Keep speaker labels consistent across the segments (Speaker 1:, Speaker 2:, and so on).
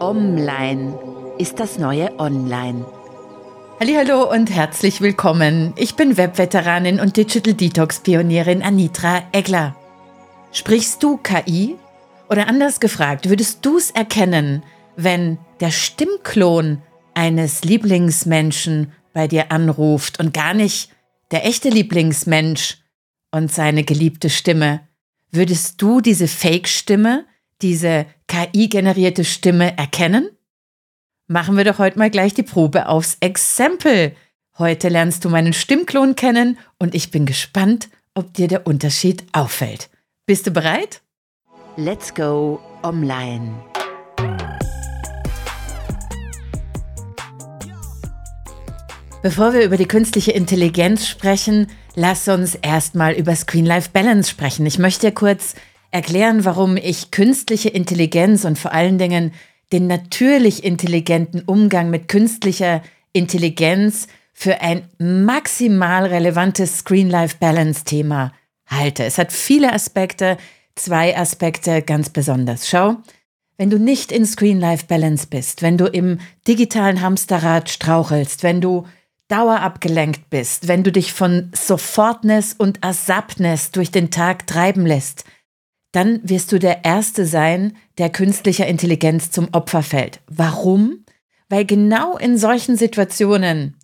Speaker 1: Online ist das neue Online.
Speaker 2: Hallo und herzlich willkommen. Ich bin Webveteranin und Digital Detox Pionierin Anitra Egler. Sprichst du KI? Oder anders gefragt, würdest du es erkennen, wenn der Stimmklon eines Lieblingsmenschen bei dir anruft und gar nicht der echte Lieblingsmensch und seine geliebte Stimme? Würdest du diese Fake-Stimme diese KI-generierte Stimme erkennen? Machen wir doch heute mal gleich die Probe aufs Exempel. Heute lernst du meinen Stimmklon kennen und ich bin gespannt, ob dir der Unterschied auffällt. Bist du bereit?
Speaker 1: Let's go online.
Speaker 2: Bevor wir über die künstliche Intelligenz sprechen, lass uns erstmal über Screen-Life-Balance sprechen. Ich möchte dir kurz erklären, warum ich künstliche Intelligenz und vor allen Dingen den natürlich intelligenten Umgang mit künstlicher Intelligenz für ein maximal relevantes Screen-Life-Balance-Thema halte. Es hat viele Aspekte, zwei Aspekte ganz besonders. Schau, wenn du nicht in Screen-Life-Balance bist, wenn du im digitalen Hamsterrad strauchelst, wenn du dauerabgelenkt bist, wenn du dich von Sofortness und Asaptness durch den Tag treiben lässt, dann wirst du der Erste sein, der künstlicher Intelligenz zum Opfer fällt. Warum? Weil genau in solchen Situationen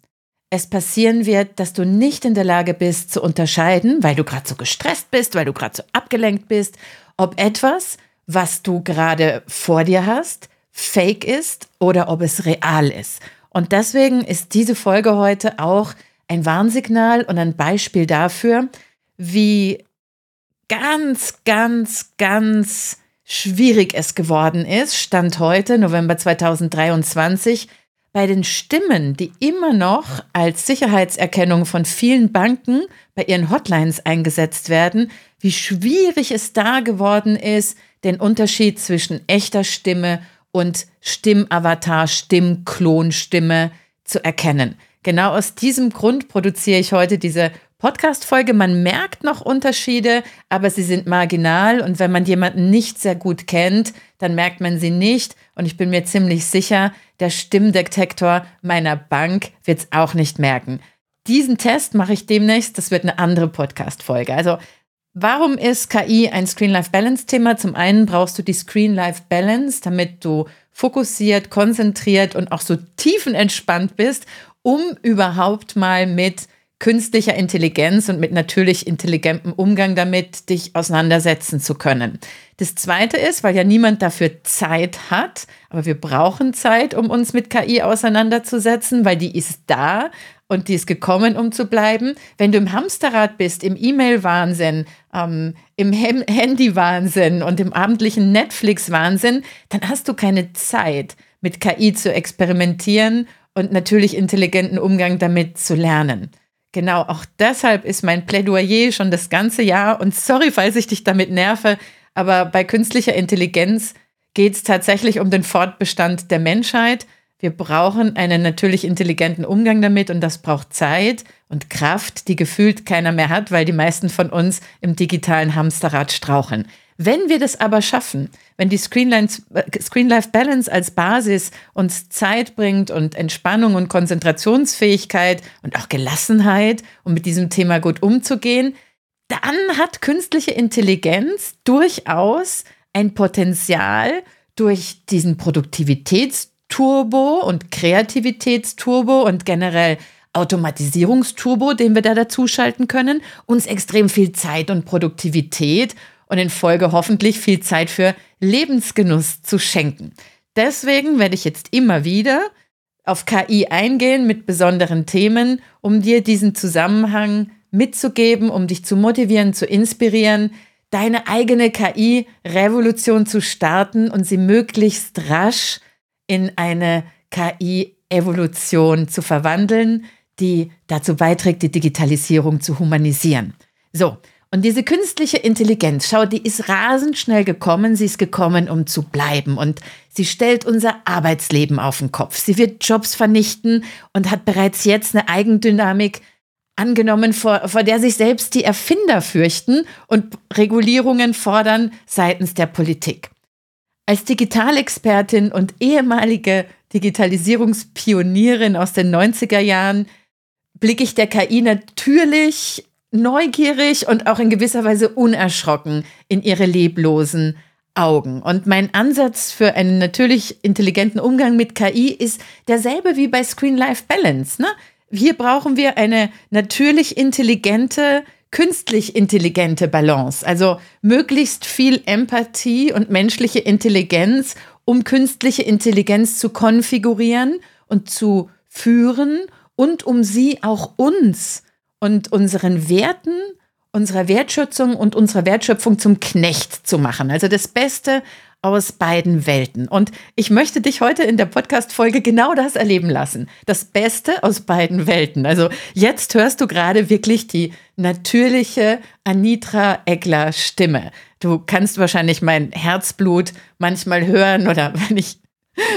Speaker 2: es passieren wird, dass du nicht in der Lage bist zu unterscheiden, weil du gerade so gestresst bist, weil du gerade so abgelenkt bist, ob etwas, was du gerade vor dir hast, fake ist oder ob es real ist. Und deswegen ist diese Folge heute auch ein Warnsignal und ein Beispiel dafür, wie ganz, ganz, ganz schwierig es geworden ist, Stand heute, November 2023, bei den Stimmen, die immer noch als Sicherheitserkennung von vielen Banken bei ihren Hotlines eingesetzt werden, wie schwierig es da geworden ist, den Unterschied zwischen echter Stimme und Stimmavatar, Stimmklonstimme zu erkennen. Genau aus diesem Grund produziere ich heute diese Podcast-Folge. Man merkt noch Unterschiede, aber sie sind marginal. Und wenn man jemanden nicht sehr gut kennt, dann merkt man sie nicht. Und ich bin mir ziemlich sicher, der Stimmdetektor meiner Bank wird es auch nicht merken. Diesen Test mache ich demnächst. Das wird eine andere Podcast-Folge. Also, warum ist KI ein Screen-Life-Balance-Thema? Zum einen brauchst du die Screen-Life-Balance, damit du fokussiert, konzentriert und auch so tiefenentspannt bist, um überhaupt mal mit künstlicher Intelligenz und mit natürlich intelligentem Umgang damit dich auseinandersetzen zu können. Das Zweite ist, weil ja niemand dafür Zeit hat, aber wir brauchen Zeit, um uns mit KI auseinanderzusetzen, weil die ist da und die ist gekommen, um zu bleiben. Wenn du im Hamsterrad bist, im E-Mail-Wahnsinn, ähm, im Handy-Wahnsinn und im abendlichen Netflix-Wahnsinn, dann hast du keine Zeit, mit KI zu experimentieren und natürlich intelligenten Umgang damit zu lernen. Genau, auch deshalb ist mein Plädoyer schon das ganze Jahr. Und sorry, falls ich dich damit nerve, aber bei künstlicher Intelligenz geht es tatsächlich um den Fortbestand der Menschheit. Wir brauchen einen natürlich intelligenten Umgang damit und das braucht Zeit und Kraft, die gefühlt keiner mehr hat, weil die meisten von uns im digitalen Hamsterrad straucheln. Wenn wir das aber schaffen, wenn die Screen-Life-Balance als Basis uns Zeit bringt und Entspannung und Konzentrationsfähigkeit und auch Gelassenheit, um mit diesem Thema gut umzugehen, dann hat künstliche Intelligenz durchaus ein Potenzial durch diesen Produktivitätsturbo und Kreativitätsturbo und generell Automatisierungsturbo, den wir da dazuschalten können, uns extrem viel Zeit und Produktivität und in Folge hoffentlich viel Zeit für Lebensgenuss zu schenken. Deswegen werde ich jetzt immer wieder auf KI eingehen mit besonderen Themen, um dir diesen Zusammenhang mitzugeben, um dich zu motivieren, zu inspirieren, deine eigene KI-Revolution zu starten und sie möglichst rasch in eine KI-Evolution zu verwandeln, die dazu beiträgt, die Digitalisierung zu humanisieren. So, und diese künstliche Intelligenz, schau, die ist rasend schnell gekommen, sie ist gekommen, um zu bleiben. Und sie stellt unser Arbeitsleben auf den Kopf. Sie wird Jobs vernichten und hat bereits jetzt eine Eigendynamik angenommen, vor, vor der sich selbst die Erfinder fürchten und Regulierungen fordern seitens der Politik. Als Digitalexpertin und ehemalige Digitalisierungspionierin aus den 90er Jahren blicke ich der KI natürlich neugierig und auch in gewisser Weise unerschrocken in ihre leblosen Augen. Und mein Ansatz für einen natürlich intelligenten Umgang mit KI ist derselbe wie bei Screen Life Balance. Ne? Hier brauchen wir eine natürlich intelligente, künstlich intelligente Balance. Also möglichst viel Empathie und menschliche Intelligenz, um künstliche Intelligenz zu konfigurieren und zu führen und um sie auch uns und unseren Werten unserer Wertschätzung und unserer Wertschöpfung zum Knecht zu machen. Also das Beste aus beiden Welten. Und ich möchte dich heute in der Podcast-Folge genau das erleben lassen. Das Beste aus beiden Welten. Also jetzt hörst du gerade wirklich die natürliche Anitra Egler Stimme. Du kannst wahrscheinlich mein Herzblut manchmal hören oder wenn ich,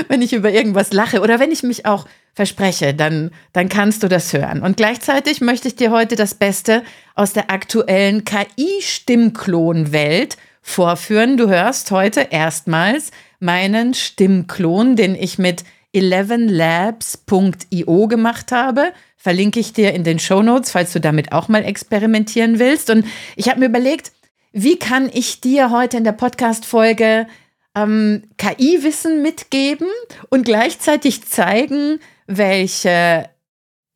Speaker 2: wenn ich über irgendwas lache oder wenn ich mich auch verspreche, dann, dann kannst du das hören. Und gleichzeitig möchte ich dir heute das Beste aus der aktuellen KI-Stimmklon-Welt vorführen. Du hörst heute erstmals meinen Stimmklon, den ich mit 11labs.io gemacht habe. Verlinke ich dir in den Show Notes, falls du damit auch mal experimentieren willst. Und ich habe mir überlegt, wie kann ich dir heute in der Podcast-Folge ähm, KI-Wissen mitgeben und gleichzeitig zeigen, welche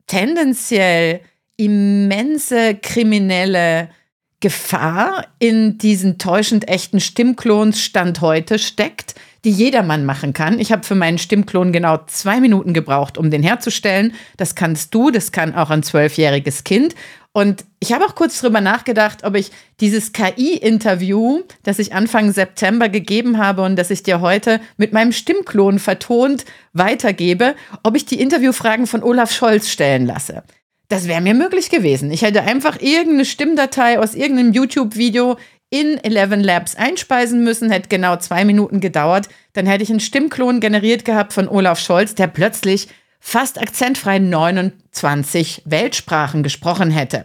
Speaker 2: tendenziell immense kriminelle Gefahr in diesen täuschend echten Stimmklons Stand heute steckt, die jedermann machen kann. Ich habe für meinen Stimmklon genau zwei Minuten gebraucht, um den herzustellen. Das kannst du, das kann auch ein zwölfjähriges Kind. Und ich habe auch kurz drüber nachgedacht, ob ich dieses KI-Interview, das ich Anfang September gegeben habe und das ich dir heute mit meinem Stimmklon vertont weitergebe, ob ich die Interviewfragen von Olaf Scholz stellen lasse. Das wäre mir möglich gewesen. Ich hätte einfach irgendeine Stimmdatei aus irgendeinem YouTube-Video in 11 Labs einspeisen müssen, hätte genau zwei Minuten gedauert. Dann hätte ich einen Stimmklon generiert gehabt von Olaf Scholz, der plötzlich fast akzentfrei 29 Weltsprachen gesprochen hätte.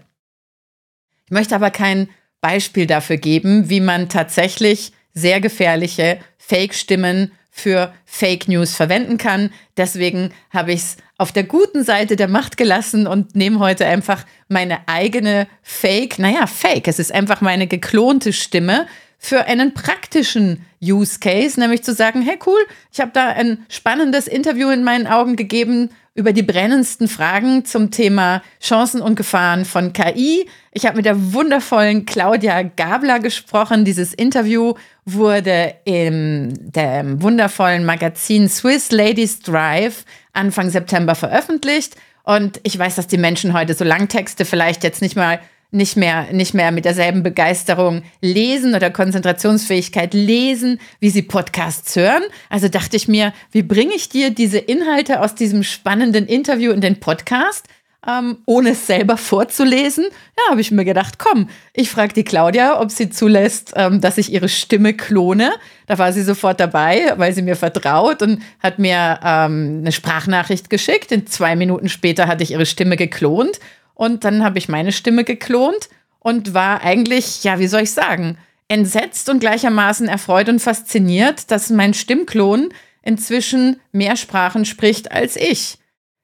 Speaker 2: Ich möchte aber kein Beispiel dafür geben, wie man tatsächlich sehr gefährliche Fake-Stimmen für Fake News verwenden kann. Deswegen habe ich es auf der guten Seite der Macht gelassen und nehme heute einfach meine eigene Fake, naja, Fake, es ist einfach meine geklonte Stimme für einen praktischen Use Case, nämlich zu sagen, hey cool, ich habe da ein spannendes Interview in meinen Augen gegeben über die brennendsten Fragen zum Thema Chancen und Gefahren von KI. Ich habe mit der wundervollen Claudia Gabler gesprochen. Dieses Interview wurde im dem wundervollen Magazin Swiss Ladies Drive Anfang September veröffentlicht. Und ich weiß, dass die Menschen heute so Langtexte vielleicht jetzt nicht mal nicht mehr, nicht mehr mit derselben Begeisterung lesen oder Konzentrationsfähigkeit lesen, wie sie Podcasts hören. Also dachte ich mir, wie bringe ich dir diese Inhalte aus diesem spannenden Interview in den Podcast? Ähm, ohne es selber vorzulesen. Ja, habe ich mir gedacht, komm, ich frage die Claudia, ob sie zulässt, ähm, dass ich ihre Stimme klone. Da war sie sofort dabei, weil sie mir vertraut und hat mir ähm, eine Sprachnachricht geschickt. Und zwei Minuten später hatte ich ihre Stimme geklont und dann habe ich meine Stimme geklont und war eigentlich, ja, wie soll ich sagen, entsetzt und gleichermaßen erfreut und fasziniert, dass mein Stimmklon inzwischen mehr Sprachen spricht als ich.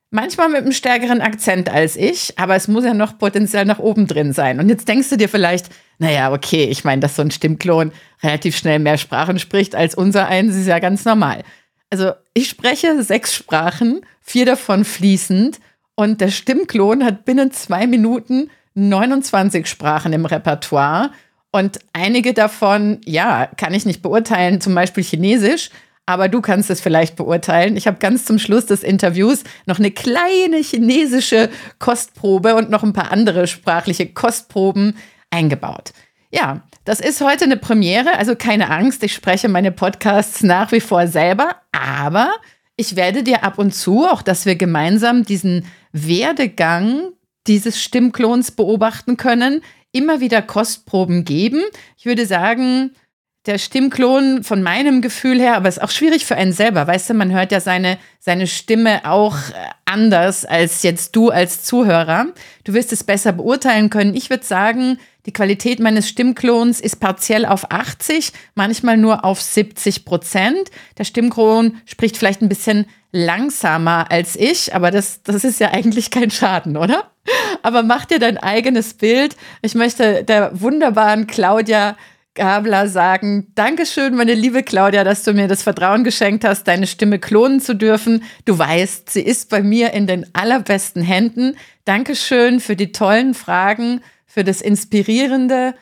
Speaker 2: Manchmal mit einem stärkeren Akzent als ich, aber es muss ja noch Potenzial nach oben drin sein. Und jetzt denkst du dir vielleicht, naja, okay, ich meine, dass so ein Stimmklon relativ schnell mehr Sprachen spricht als unser eins, ist ja ganz normal. Also ich spreche sechs Sprachen, vier davon fließend und der Stimmklon hat binnen zwei Minuten 29 Sprachen im Repertoire. Und einige davon, ja, kann ich nicht beurteilen, zum Beispiel Chinesisch. Aber du kannst es vielleicht beurteilen. Ich habe ganz zum Schluss des Interviews noch eine kleine chinesische Kostprobe und noch ein paar andere sprachliche Kostproben eingebaut. Ja, das ist heute eine Premiere, also keine Angst, ich spreche meine Podcasts nach wie vor selber, aber ich werde dir ab und zu, auch dass wir gemeinsam diesen Werdegang dieses Stimmklons beobachten können, immer wieder Kostproben geben. Ich würde sagen, der Stimmklon von meinem Gefühl her, aber es ist auch schwierig für einen selber. Weißt du, man hört ja seine, seine Stimme auch äh, anders als jetzt du als Zuhörer. Du wirst es besser beurteilen können. Ich würde sagen,
Speaker 3: Die Qualität meines Stimmklons ist partiell auf 80, manchmal nur auf 70 Prozent. Der Stimmklon spricht vielleicht ein bisschen langsamer als ich, aber das, das ist ja eigentlich kein Schaden, oder? Aber mach dir dein eigenes Bild. Ich möchte der wunderbaren Claudia Gabler sagen, Dankeschön, meine liebe Claudia, dass du mir das Vertrauen geschenkt hast, deine Stimme klonen zu dürfen. Du weißt, sie ist bei mir in den allerbesten Händen. Dankeschön für die tollen Fragen, für das inspirierende,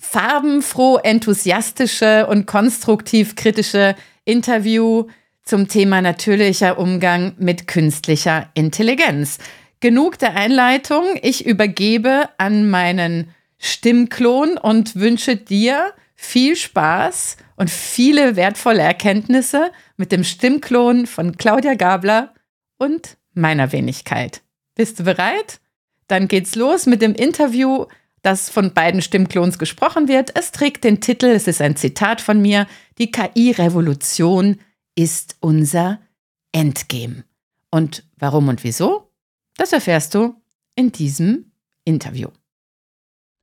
Speaker 3: farbenfroh, enthusiastische und konstruktiv kritische Interview zum Thema natürlicher Umgang mit künstlicher Intelligenz. Genug der Einleitung. Ich übergebe an meinen Stimmklon und wünsche dir viel Spaß und viele wertvolle Erkenntnisse mit dem Stimmklon von Claudia Gabler und meiner Wenigkeit. Bist du bereit? Dann geht's los mit dem Interview, das von beiden Stimmklons gesprochen wird. Es trägt den Titel, es ist ein Zitat von mir, die KI-Revolution ist unser Endgame. Und warum und wieso? Das erfährst du in diesem Interview.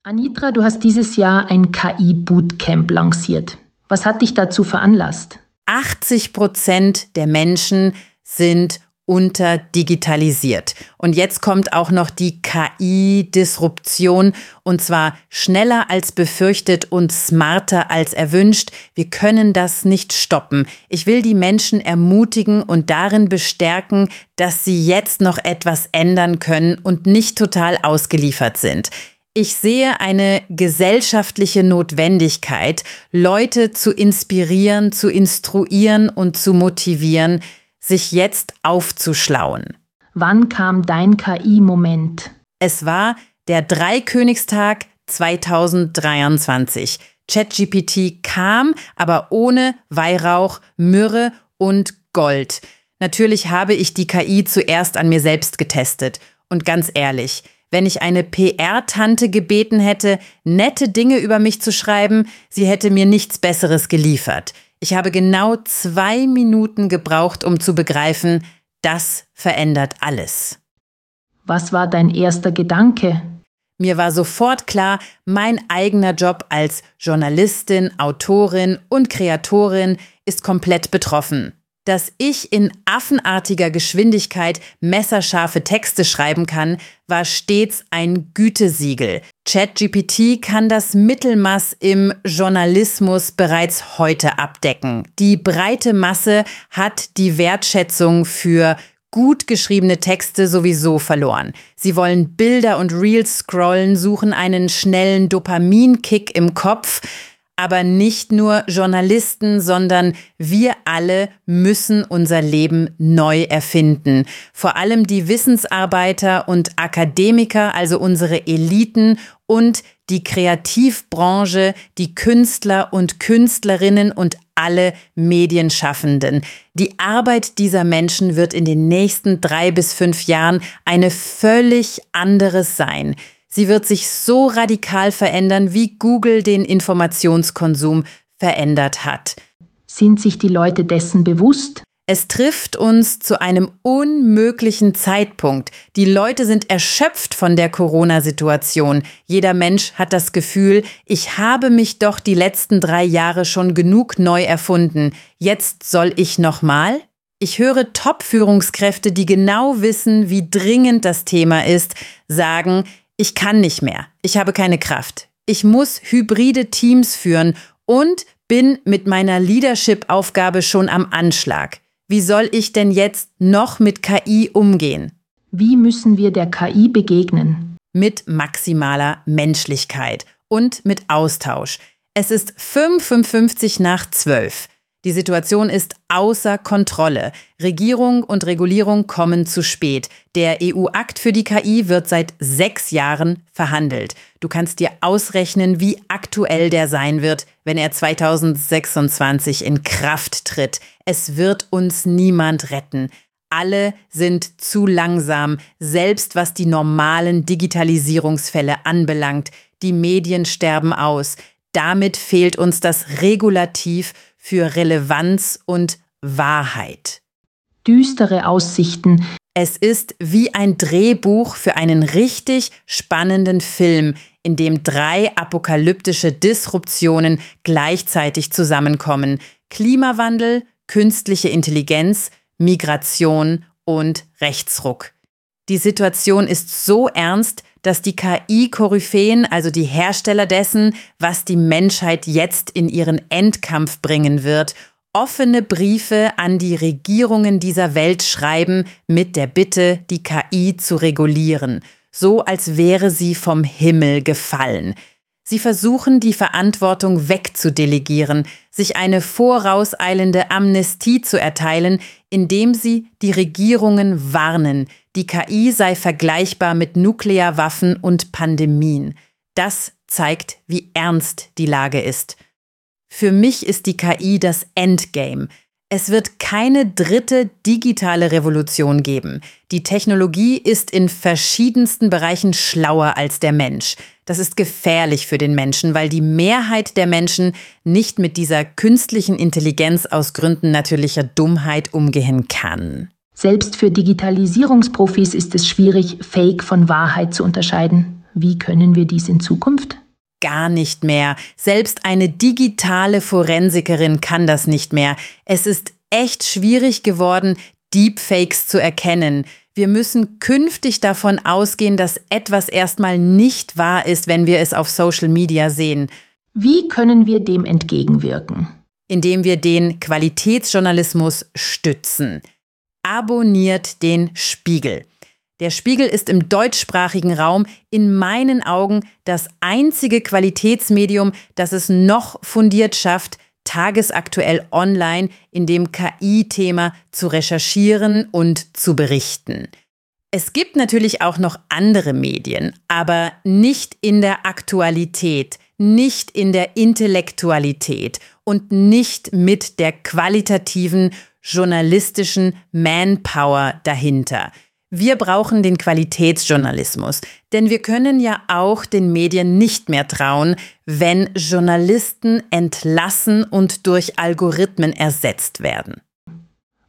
Speaker 4: Anitra, du hast dieses Jahr ein KI-Bootcamp lanciert. Was hat dich dazu veranlasst?
Speaker 3: 80 Prozent der Menschen sind unterdigitalisiert. Und jetzt kommt auch noch die KI-Disruption und zwar schneller als befürchtet und smarter als erwünscht. Wir können das nicht stoppen. Ich will die Menschen ermutigen und darin bestärken, dass sie jetzt noch etwas ändern können und nicht total ausgeliefert sind. Ich sehe eine gesellschaftliche Notwendigkeit, Leute zu inspirieren, zu instruieren und zu motivieren, sich jetzt aufzuschlauen.
Speaker 4: Wann kam dein KI-Moment?
Speaker 3: Es war der Dreikönigstag 2023. ChatGPT kam, aber ohne Weihrauch, Myrrhe und Gold. Natürlich habe ich die KI zuerst an mir selbst getestet. Und ganz ehrlich, wenn ich eine PR-Tante gebeten hätte, nette Dinge über mich zu schreiben, sie hätte mir nichts Besseres geliefert. Ich habe genau zwei Minuten gebraucht, um zu begreifen, das verändert alles.
Speaker 4: Was war dein erster Gedanke?
Speaker 3: Mir war sofort klar, mein eigener Job als Journalistin, Autorin und Kreatorin ist komplett betroffen dass ich in affenartiger Geschwindigkeit messerscharfe Texte schreiben kann, war stets ein Gütesiegel. ChatGPT kann das Mittelmaß im Journalismus bereits heute abdecken. Die breite Masse hat die Wertschätzung für gut geschriebene Texte sowieso verloren. Sie wollen Bilder und Reels scrollen, suchen einen schnellen Dopaminkick im Kopf. Aber nicht nur Journalisten, sondern wir alle müssen unser Leben neu erfinden. Vor allem die Wissensarbeiter und Akademiker, also unsere Eliten und die Kreativbranche, die Künstler und Künstlerinnen und alle Medienschaffenden. Die Arbeit dieser Menschen wird in den nächsten drei bis fünf Jahren eine völlig anderes sein. Sie wird sich so radikal verändern, wie Google den Informationskonsum verändert hat.
Speaker 4: Sind sich die Leute dessen bewusst?
Speaker 3: Es trifft uns zu einem unmöglichen Zeitpunkt. Die Leute sind erschöpft von der Corona-Situation. Jeder Mensch hat das Gefühl, ich habe mich doch die letzten drei Jahre schon genug neu erfunden. Jetzt soll ich nochmal? Ich höre Top-Führungskräfte, die genau wissen, wie dringend das Thema ist, sagen, ich kann nicht mehr, ich habe keine Kraft, ich muss hybride Teams führen und bin mit meiner Leadership-Aufgabe schon am Anschlag. Wie soll ich denn jetzt noch mit KI umgehen?
Speaker 4: Wie müssen wir der KI begegnen?
Speaker 3: Mit maximaler Menschlichkeit und mit Austausch. Es ist 55 nach 12. Die Situation ist außer Kontrolle. Regierung und Regulierung kommen zu spät. Der EU-Akt für die KI wird seit sechs Jahren verhandelt. Du kannst dir ausrechnen, wie aktuell der sein wird, wenn er 2026 in Kraft tritt. Es wird uns niemand retten. Alle sind zu langsam, selbst was die normalen Digitalisierungsfälle anbelangt. Die Medien sterben aus. Damit fehlt uns das Regulativ für Relevanz und Wahrheit.
Speaker 4: Düstere Aussichten.
Speaker 3: Es ist wie ein Drehbuch für einen richtig spannenden Film, in dem drei apokalyptische Disruptionen gleichzeitig zusammenkommen. Klimawandel, künstliche Intelligenz, Migration und Rechtsruck. Die Situation ist so ernst, dass die KI-Koryphäen, also die Hersteller dessen, was die Menschheit jetzt in ihren Endkampf bringen wird, offene Briefe an die Regierungen dieser Welt schreiben mit der Bitte, die KI zu regulieren, so als wäre sie vom Himmel gefallen. Sie versuchen, die Verantwortung wegzudelegieren, sich eine vorauseilende Amnestie zu erteilen, indem sie die Regierungen warnen, die KI sei vergleichbar mit Nuklearwaffen und Pandemien. Das zeigt, wie ernst die Lage ist. Für mich ist die KI das Endgame. Es wird keine dritte digitale Revolution geben. Die Technologie ist in verschiedensten Bereichen schlauer als der Mensch. Das ist gefährlich für den Menschen, weil die Mehrheit der Menschen nicht mit dieser künstlichen Intelligenz aus Gründen natürlicher Dummheit umgehen kann.
Speaker 4: Selbst für Digitalisierungsprofis ist es schwierig, Fake von Wahrheit zu unterscheiden. Wie können wir dies in Zukunft?
Speaker 3: Gar nicht mehr. Selbst eine digitale Forensikerin kann das nicht mehr. Es ist echt schwierig geworden, Deepfakes zu erkennen. Wir müssen künftig davon ausgehen, dass etwas erstmal nicht wahr ist, wenn wir es auf Social Media sehen.
Speaker 4: Wie können wir dem entgegenwirken?
Speaker 3: Indem wir den Qualitätsjournalismus stützen. Abonniert den Spiegel. Der Spiegel ist im deutschsprachigen Raum in meinen Augen das einzige Qualitätsmedium, das es noch fundiert schafft, tagesaktuell online in dem KI-Thema zu recherchieren und zu berichten. Es gibt natürlich auch noch andere Medien, aber nicht in der Aktualität, nicht in der Intellektualität und nicht mit der qualitativen journalistischen Manpower dahinter. Wir brauchen den Qualitätsjournalismus, denn wir können ja auch den Medien nicht mehr trauen, wenn Journalisten entlassen und durch Algorithmen ersetzt werden.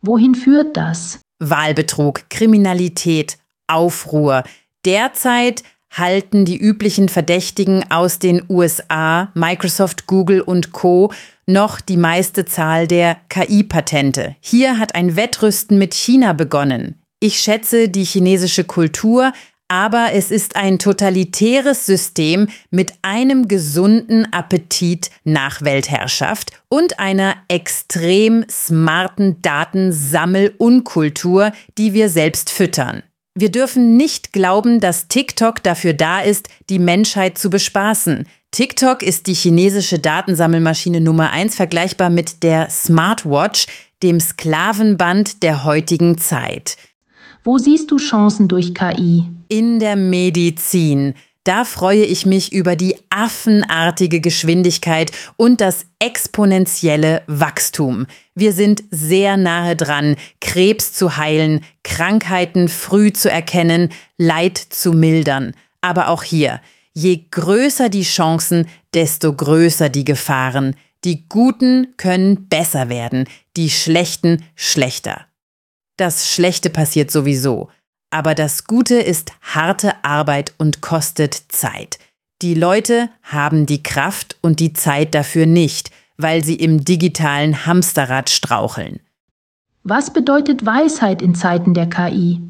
Speaker 4: Wohin führt das?
Speaker 3: Wahlbetrug, Kriminalität, Aufruhr. Derzeit halten die üblichen Verdächtigen aus den USA, Microsoft, Google und Co noch die meiste Zahl der KI-Patente. Hier hat ein Wettrüsten mit China begonnen. Ich schätze die chinesische Kultur, aber es ist ein totalitäres System mit einem gesunden Appetit nach Weltherrschaft und einer extrem smarten Datensammel-Unkultur, die wir selbst füttern. Wir dürfen nicht glauben, dass TikTok dafür da ist, die Menschheit zu bespaßen. TikTok ist die chinesische Datensammelmaschine Nummer eins, vergleichbar mit der Smartwatch, dem Sklavenband der heutigen Zeit.
Speaker 4: Wo siehst du Chancen durch KI?
Speaker 3: In der Medizin. Da freue ich mich über die affenartige Geschwindigkeit und das exponentielle Wachstum. Wir sind sehr nahe dran, Krebs zu heilen, Krankheiten früh zu erkennen, Leid zu mildern. Aber auch hier, je größer die Chancen, desto größer die Gefahren. Die Guten können besser werden, die Schlechten schlechter. Das Schlechte passiert sowieso. Aber das Gute ist harte Arbeit und kostet Zeit. Die Leute haben die Kraft und die Zeit dafür nicht, weil sie im digitalen Hamsterrad straucheln.
Speaker 4: Was bedeutet Weisheit in Zeiten der KI?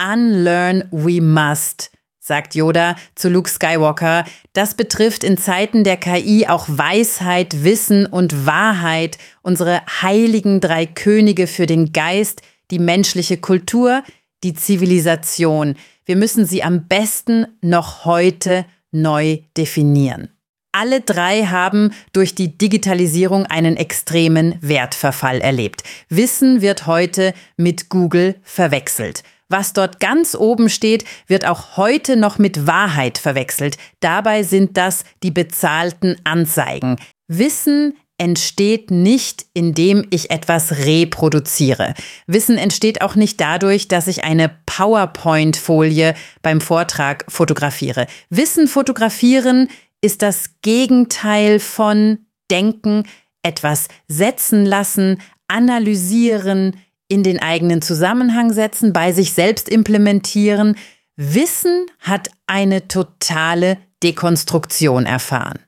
Speaker 3: Unlearn we must, sagt Yoda zu Luke Skywalker. Das betrifft in Zeiten der KI auch Weisheit, Wissen und Wahrheit, unsere heiligen drei Könige für den Geist, die menschliche Kultur, die Zivilisation. Wir müssen sie am besten noch heute neu definieren. Alle drei haben durch die Digitalisierung einen extremen Wertverfall erlebt. Wissen wird heute mit Google verwechselt. Was dort ganz oben steht, wird auch heute noch mit Wahrheit verwechselt. Dabei sind das die bezahlten Anzeigen. Wissen entsteht nicht, indem ich etwas reproduziere. Wissen entsteht auch nicht dadurch, dass ich eine PowerPoint-Folie beim Vortrag fotografiere. Wissen fotografieren ist das Gegenteil von denken, etwas setzen lassen, analysieren, in den eigenen Zusammenhang setzen, bei sich selbst implementieren. Wissen hat eine totale Dekonstruktion erfahren.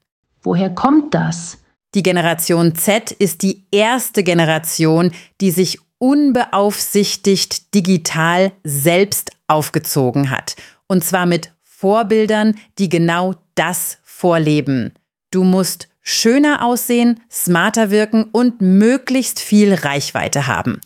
Speaker 4: Woher kommt das?
Speaker 3: Die Generation Z ist die erste Generation, die sich unbeaufsichtigt digital selbst aufgezogen hat. Und zwar mit Vorbildern, die genau das vorleben. Du musst schöner aussehen, smarter wirken und möglichst viel Reichweite haben.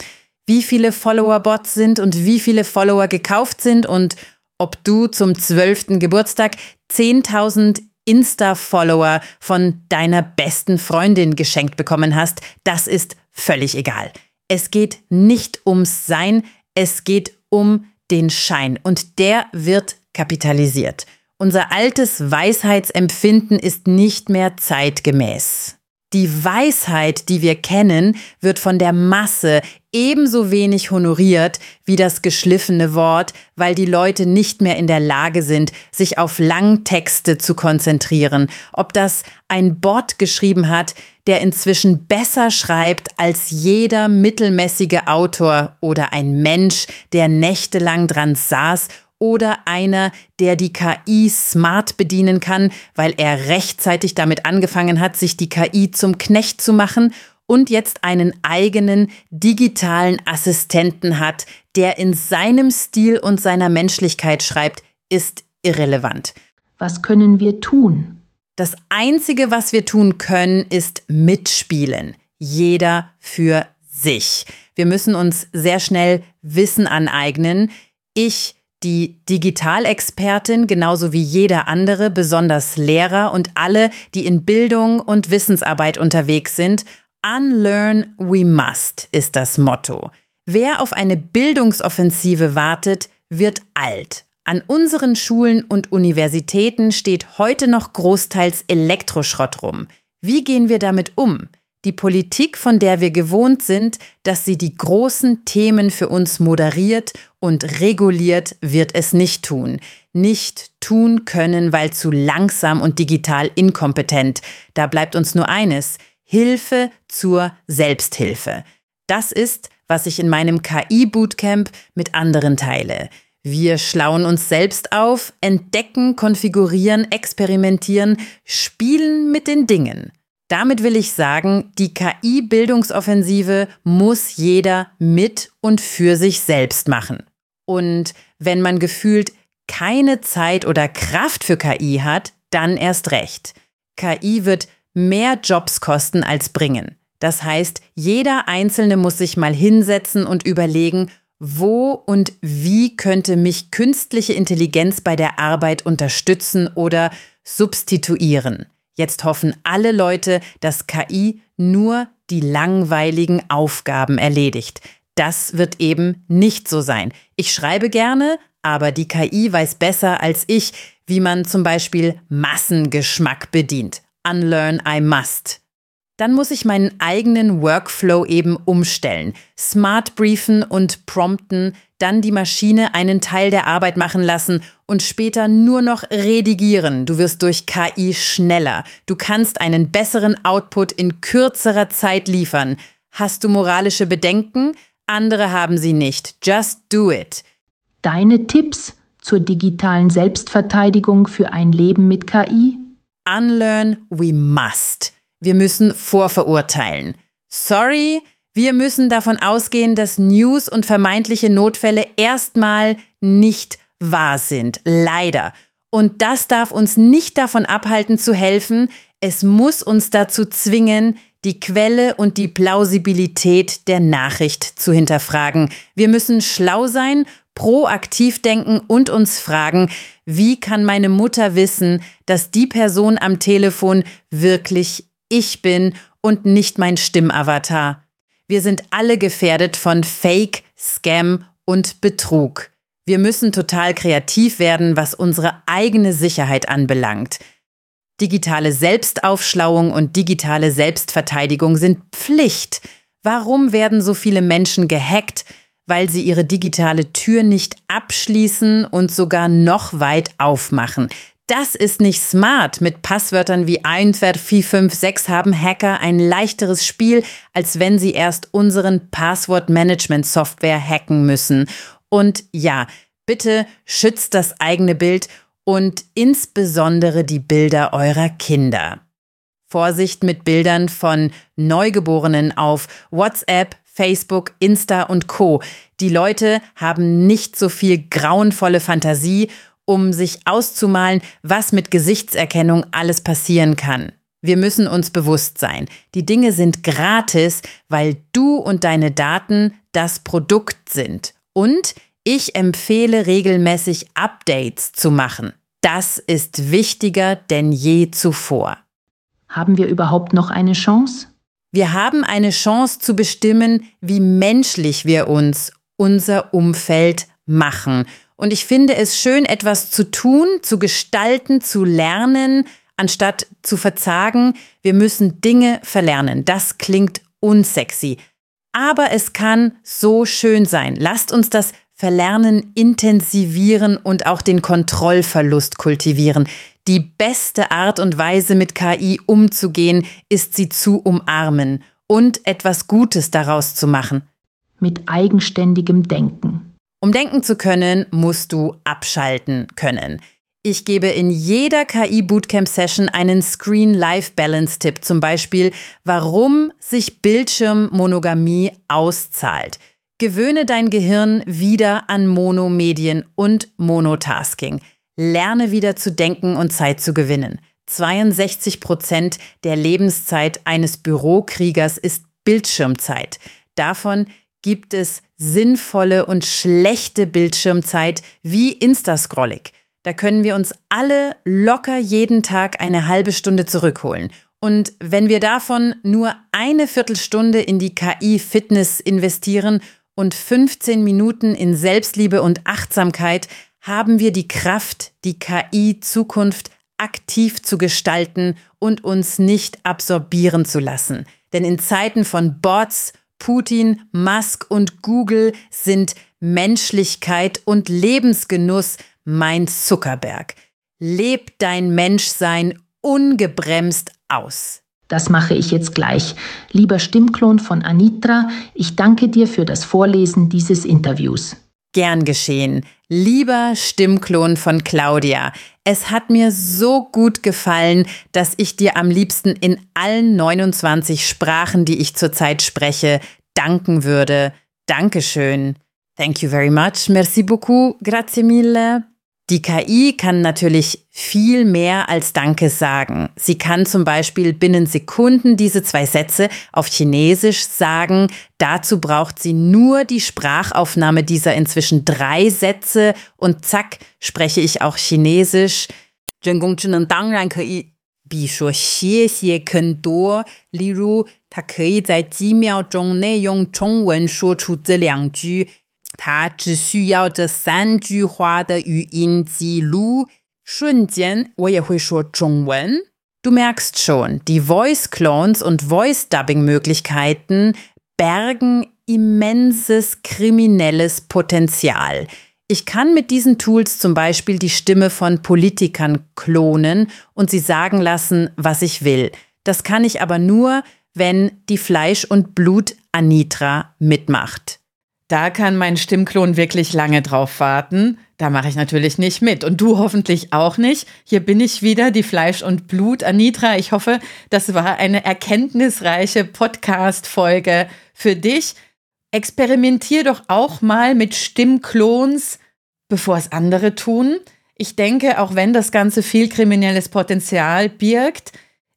Speaker 3: Wie viele Follower-Bots sind und wie viele Follower gekauft sind und ob du zum zwölften Geburtstag 10.000 Insta-Follower von deiner besten Freundin geschenkt bekommen hast, das ist völlig egal. Es geht nicht ums Sein, es geht um den Schein und der wird kapitalisiert. Unser altes Weisheitsempfinden ist nicht mehr zeitgemäß. Die Weisheit, die wir kennen, wird von der Masse ebenso wenig honoriert wie das geschliffene Wort, weil die Leute nicht mehr in der Lage sind, sich auf Langtexte zu konzentrieren. Ob das ein Bot geschrieben hat, der inzwischen besser schreibt als jeder mittelmäßige Autor oder ein Mensch, der nächtelang dran saß oder einer, der die KI smart bedienen kann, weil er rechtzeitig damit angefangen hat, sich die KI zum Knecht zu machen und jetzt einen eigenen digitalen Assistenten hat, der in seinem Stil und seiner Menschlichkeit schreibt, ist irrelevant.
Speaker 4: Was können wir tun?
Speaker 3: Das Einzige, was wir tun können, ist mitspielen. Jeder für sich. Wir müssen uns sehr schnell Wissen aneignen. Ich die Digitalexpertin genauso wie jeder andere, besonders Lehrer und alle, die in Bildung und Wissensarbeit unterwegs sind. Unlearn we must ist das Motto. Wer auf eine Bildungsoffensive wartet, wird alt. An unseren Schulen und Universitäten steht heute noch großteils Elektroschrott rum. Wie gehen wir damit um? Die Politik, von der wir gewohnt sind, dass sie die großen Themen für uns moderiert und reguliert, wird es nicht tun. Nicht tun können, weil zu langsam und digital inkompetent. Da bleibt uns nur eines. Hilfe zur Selbsthilfe. Das ist, was ich in meinem KI-Bootcamp mit anderen teile. Wir schlauen uns selbst auf, entdecken, konfigurieren, experimentieren, spielen mit den Dingen. Damit will ich sagen, die KI-Bildungsoffensive muss jeder mit und für sich selbst machen. Und wenn man gefühlt keine Zeit oder Kraft für KI hat, dann erst recht. KI wird mehr Jobs kosten als bringen. Das heißt, jeder Einzelne muss sich mal hinsetzen und überlegen, wo und wie könnte mich künstliche Intelligenz bei der Arbeit unterstützen oder substituieren. Jetzt hoffen alle Leute, dass KI nur die langweiligen Aufgaben erledigt. Das wird eben nicht so sein. Ich schreibe gerne, aber die KI weiß besser als ich, wie man zum Beispiel Massengeschmack bedient. Unlearn I must. Dann muss ich meinen eigenen Workflow eben umstellen. Smart briefen und prompten, dann die Maschine einen Teil der Arbeit machen lassen und später nur noch redigieren. Du wirst durch KI schneller. Du kannst einen besseren Output in kürzerer Zeit liefern. Hast du moralische Bedenken? Andere haben sie nicht. Just do it.
Speaker 4: Deine Tipps zur digitalen Selbstverteidigung für ein Leben mit KI?
Speaker 3: Unlearn we must. Wir müssen vorverurteilen. Sorry, wir müssen davon ausgehen, dass News und vermeintliche Notfälle erstmal nicht wahr sind. Leider. Und das darf uns nicht davon abhalten zu helfen. Es muss uns dazu zwingen, die Quelle und die Plausibilität der Nachricht zu hinterfragen. Wir müssen schlau sein, proaktiv denken und uns fragen, wie kann meine Mutter wissen, dass die Person am Telefon wirklich ich bin und nicht mein Stimmavatar. Wir sind alle gefährdet von Fake, Scam und Betrug. Wir müssen total kreativ werden, was unsere eigene Sicherheit anbelangt. Digitale Selbstaufschlauung und digitale Selbstverteidigung sind Pflicht. Warum werden so viele Menschen gehackt? Weil sie ihre digitale Tür nicht abschließen und sogar noch weit aufmachen. Das ist nicht smart. Mit Passwörtern wie 1, haben Hacker ein leichteres Spiel, als wenn sie erst unseren Passwort-Management-Software hacken müssen. Und ja, bitte schützt das eigene Bild und insbesondere die Bilder eurer Kinder. Vorsicht mit Bildern von Neugeborenen auf WhatsApp, Facebook, Insta und Co. Die Leute haben nicht so viel grauenvolle Fantasie, um sich auszumalen, was mit Gesichtserkennung alles passieren kann. Wir müssen uns bewusst sein, die Dinge sind gratis, weil du und deine Daten das Produkt sind. Und ich empfehle regelmäßig Updates zu machen. Das ist wichtiger denn je zuvor.
Speaker 4: Haben wir überhaupt noch eine Chance?
Speaker 3: Wir haben eine Chance zu bestimmen, wie menschlich wir uns, unser Umfeld machen. Und ich finde es schön, etwas zu tun, zu gestalten, zu lernen, anstatt zu verzagen. Wir müssen Dinge verlernen. Das klingt unsexy. Aber es kann so schön sein. Lasst uns das Verlernen intensivieren und auch den Kontrollverlust kultivieren. Die beste Art und Weise, mit KI umzugehen, ist sie zu umarmen und etwas Gutes daraus zu machen.
Speaker 4: Mit eigenständigem Denken.
Speaker 3: Um denken zu können, musst du abschalten können. Ich gebe in jeder KI-Bootcamp-Session einen Screen-Life-Balance-Tipp, zum Beispiel, warum sich Bildschirmmonogamie auszahlt. Gewöhne dein Gehirn wieder an Monomedien und Monotasking. Lerne wieder zu denken und Zeit zu gewinnen. 62 Prozent der Lebenszeit eines Bürokriegers ist Bildschirmzeit. Davon gibt es sinnvolle und schlechte Bildschirmzeit wie Instascrollig. Da können wir uns alle locker jeden Tag eine halbe Stunde zurückholen. Und wenn wir davon nur eine Viertelstunde in die KI-Fitness investieren und 15 Minuten in Selbstliebe und Achtsamkeit, haben wir die Kraft, die KI-Zukunft aktiv zu gestalten und uns nicht absorbieren zu lassen. Denn in Zeiten von Bots, Putin, Musk und Google sind Menschlichkeit und Lebensgenuss mein Zuckerberg. Leb dein Menschsein ungebremst aus.
Speaker 4: Das mache ich jetzt gleich. Lieber Stimmklon von Anitra, ich danke dir für das Vorlesen dieses Interviews.
Speaker 3: Gern geschehen. Lieber Stimmklon von Claudia, es hat mir so gut gefallen, dass ich dir am liebsten in allen 29 Sprachen, die ich zurzeit spreche, danken würde. Dankeschön. Thank you very much. Merci beaucoup. Grazie mille. Die KI kann natürlich viel mehr als Danke sagen. Sie kann zum Beispiel binnen Sekunden diese zwei Sätze auf Chinesisch sagen. Dazu braucht sie nur die Sprachaufnahme dieser inzwischen drei Sätze und zack, spreche ich auch Chinesisch. 人工智能当然可以比说谢谢更多，例如，它可以在几秒钟内用中文说出这两句。 它只需要这三句话的语音记录，瞬间我也会说中文。Du merkst schon, die Voice Clones und Voice Dubbing Möglichkeiten bergen immenses kriminelles Potenzial. Ich kann mit diesen Tools zum Beispiel die Stimme von Politikern klonen und sie sagen lassen, was ich will. Das kann ich aber nur, wenn die Fleisch und Blut Anitra mitmacht. Da kann mein Stimmklon wirklich lange drauf warten. Da mache ich natürlich nicht mit. Und du hoffentlich auch nicht. Hier bin ich wieder, die Fleisch und Blut. Anitra, ich hoffe, das war eine erkenntnisreiche Podcast-Folge für dich. Experimentier doch auch mal mit Stimmklons, bevor es andere tun. Ich denke, auch wenn das Ganze viel kriminelles Potenzial birgt,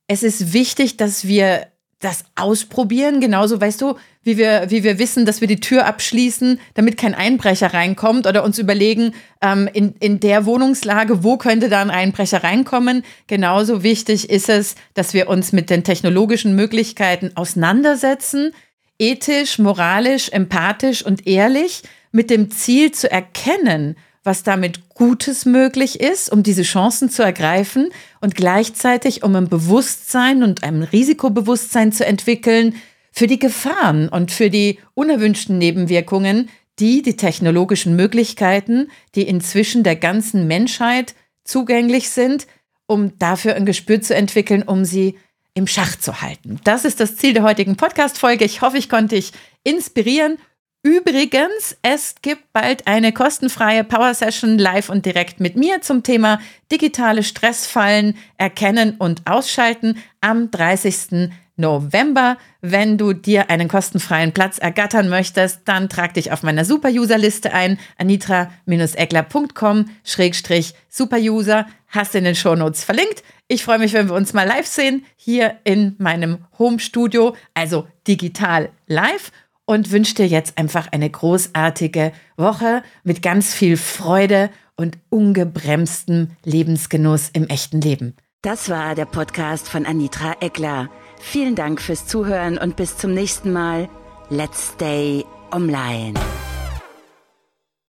Speaker 3: es ist wichtig, dass wir das ausprobieren. Genauso, weißt du, wie wir, wie wir wissen, dass wir die Tür abschließen, damit kein Einbrecher reinkommt oder uns überlegen, ähm, in, in der Wohnungslage, wo könnte da ein Einbrecher reinkommen. Genauso wichtig ist es, dass wir uns mit den technologischen Möglichkeiten auseinandersetzen, ethisch, moralisch, empathisch und ehrlich, mit dem Ziel zu erkennen, was damit Gutes möglich ist, um diese Chancen zu ergreifen und gleichzeitig um ein Bewusstsein und ein Risikobewusstsein zu entwickeln, für die Gefahren und für die unerwünschten Nebenwirkungen, die die technologischen Möglichkeiten, die inzwischen der ganzen Menschheit
Speaker 2: zugänglich sind, um dafür ein Gespür zu entwickeln, um sie im Schach zu halten. Das ist das Ziel der heutigen Podcast-Folge. Ich hoffe, ich konnte dich inspirieren. Übrigens, es gibt bald eine kostenfreie Power Session live und direkt mit mir zum Thema digitale Stressfallen erkennen und ausschalten am 30. November. Wenn du dir einen kostenfreien Platz ergattern möchtest, dann trag dich auf meiner Super-User-Liste ein, anitra-eckler.com-superuser, hast in den Shownotes verlinkt. Ich freue mich, wenn wir uns mal live sehen, hier in meinem Home-Studio, also digital live und wünsche dir jetzt einfach eine großartige Woche mit ganz viel Freude und ungebremstem Lebensgenuss im echten Leben.
Speaker 1: Das war der Podcast von Anitra Eckler. Vielen Dank fürs Zuhören und bis zum nächsten Mal. Let's stay online.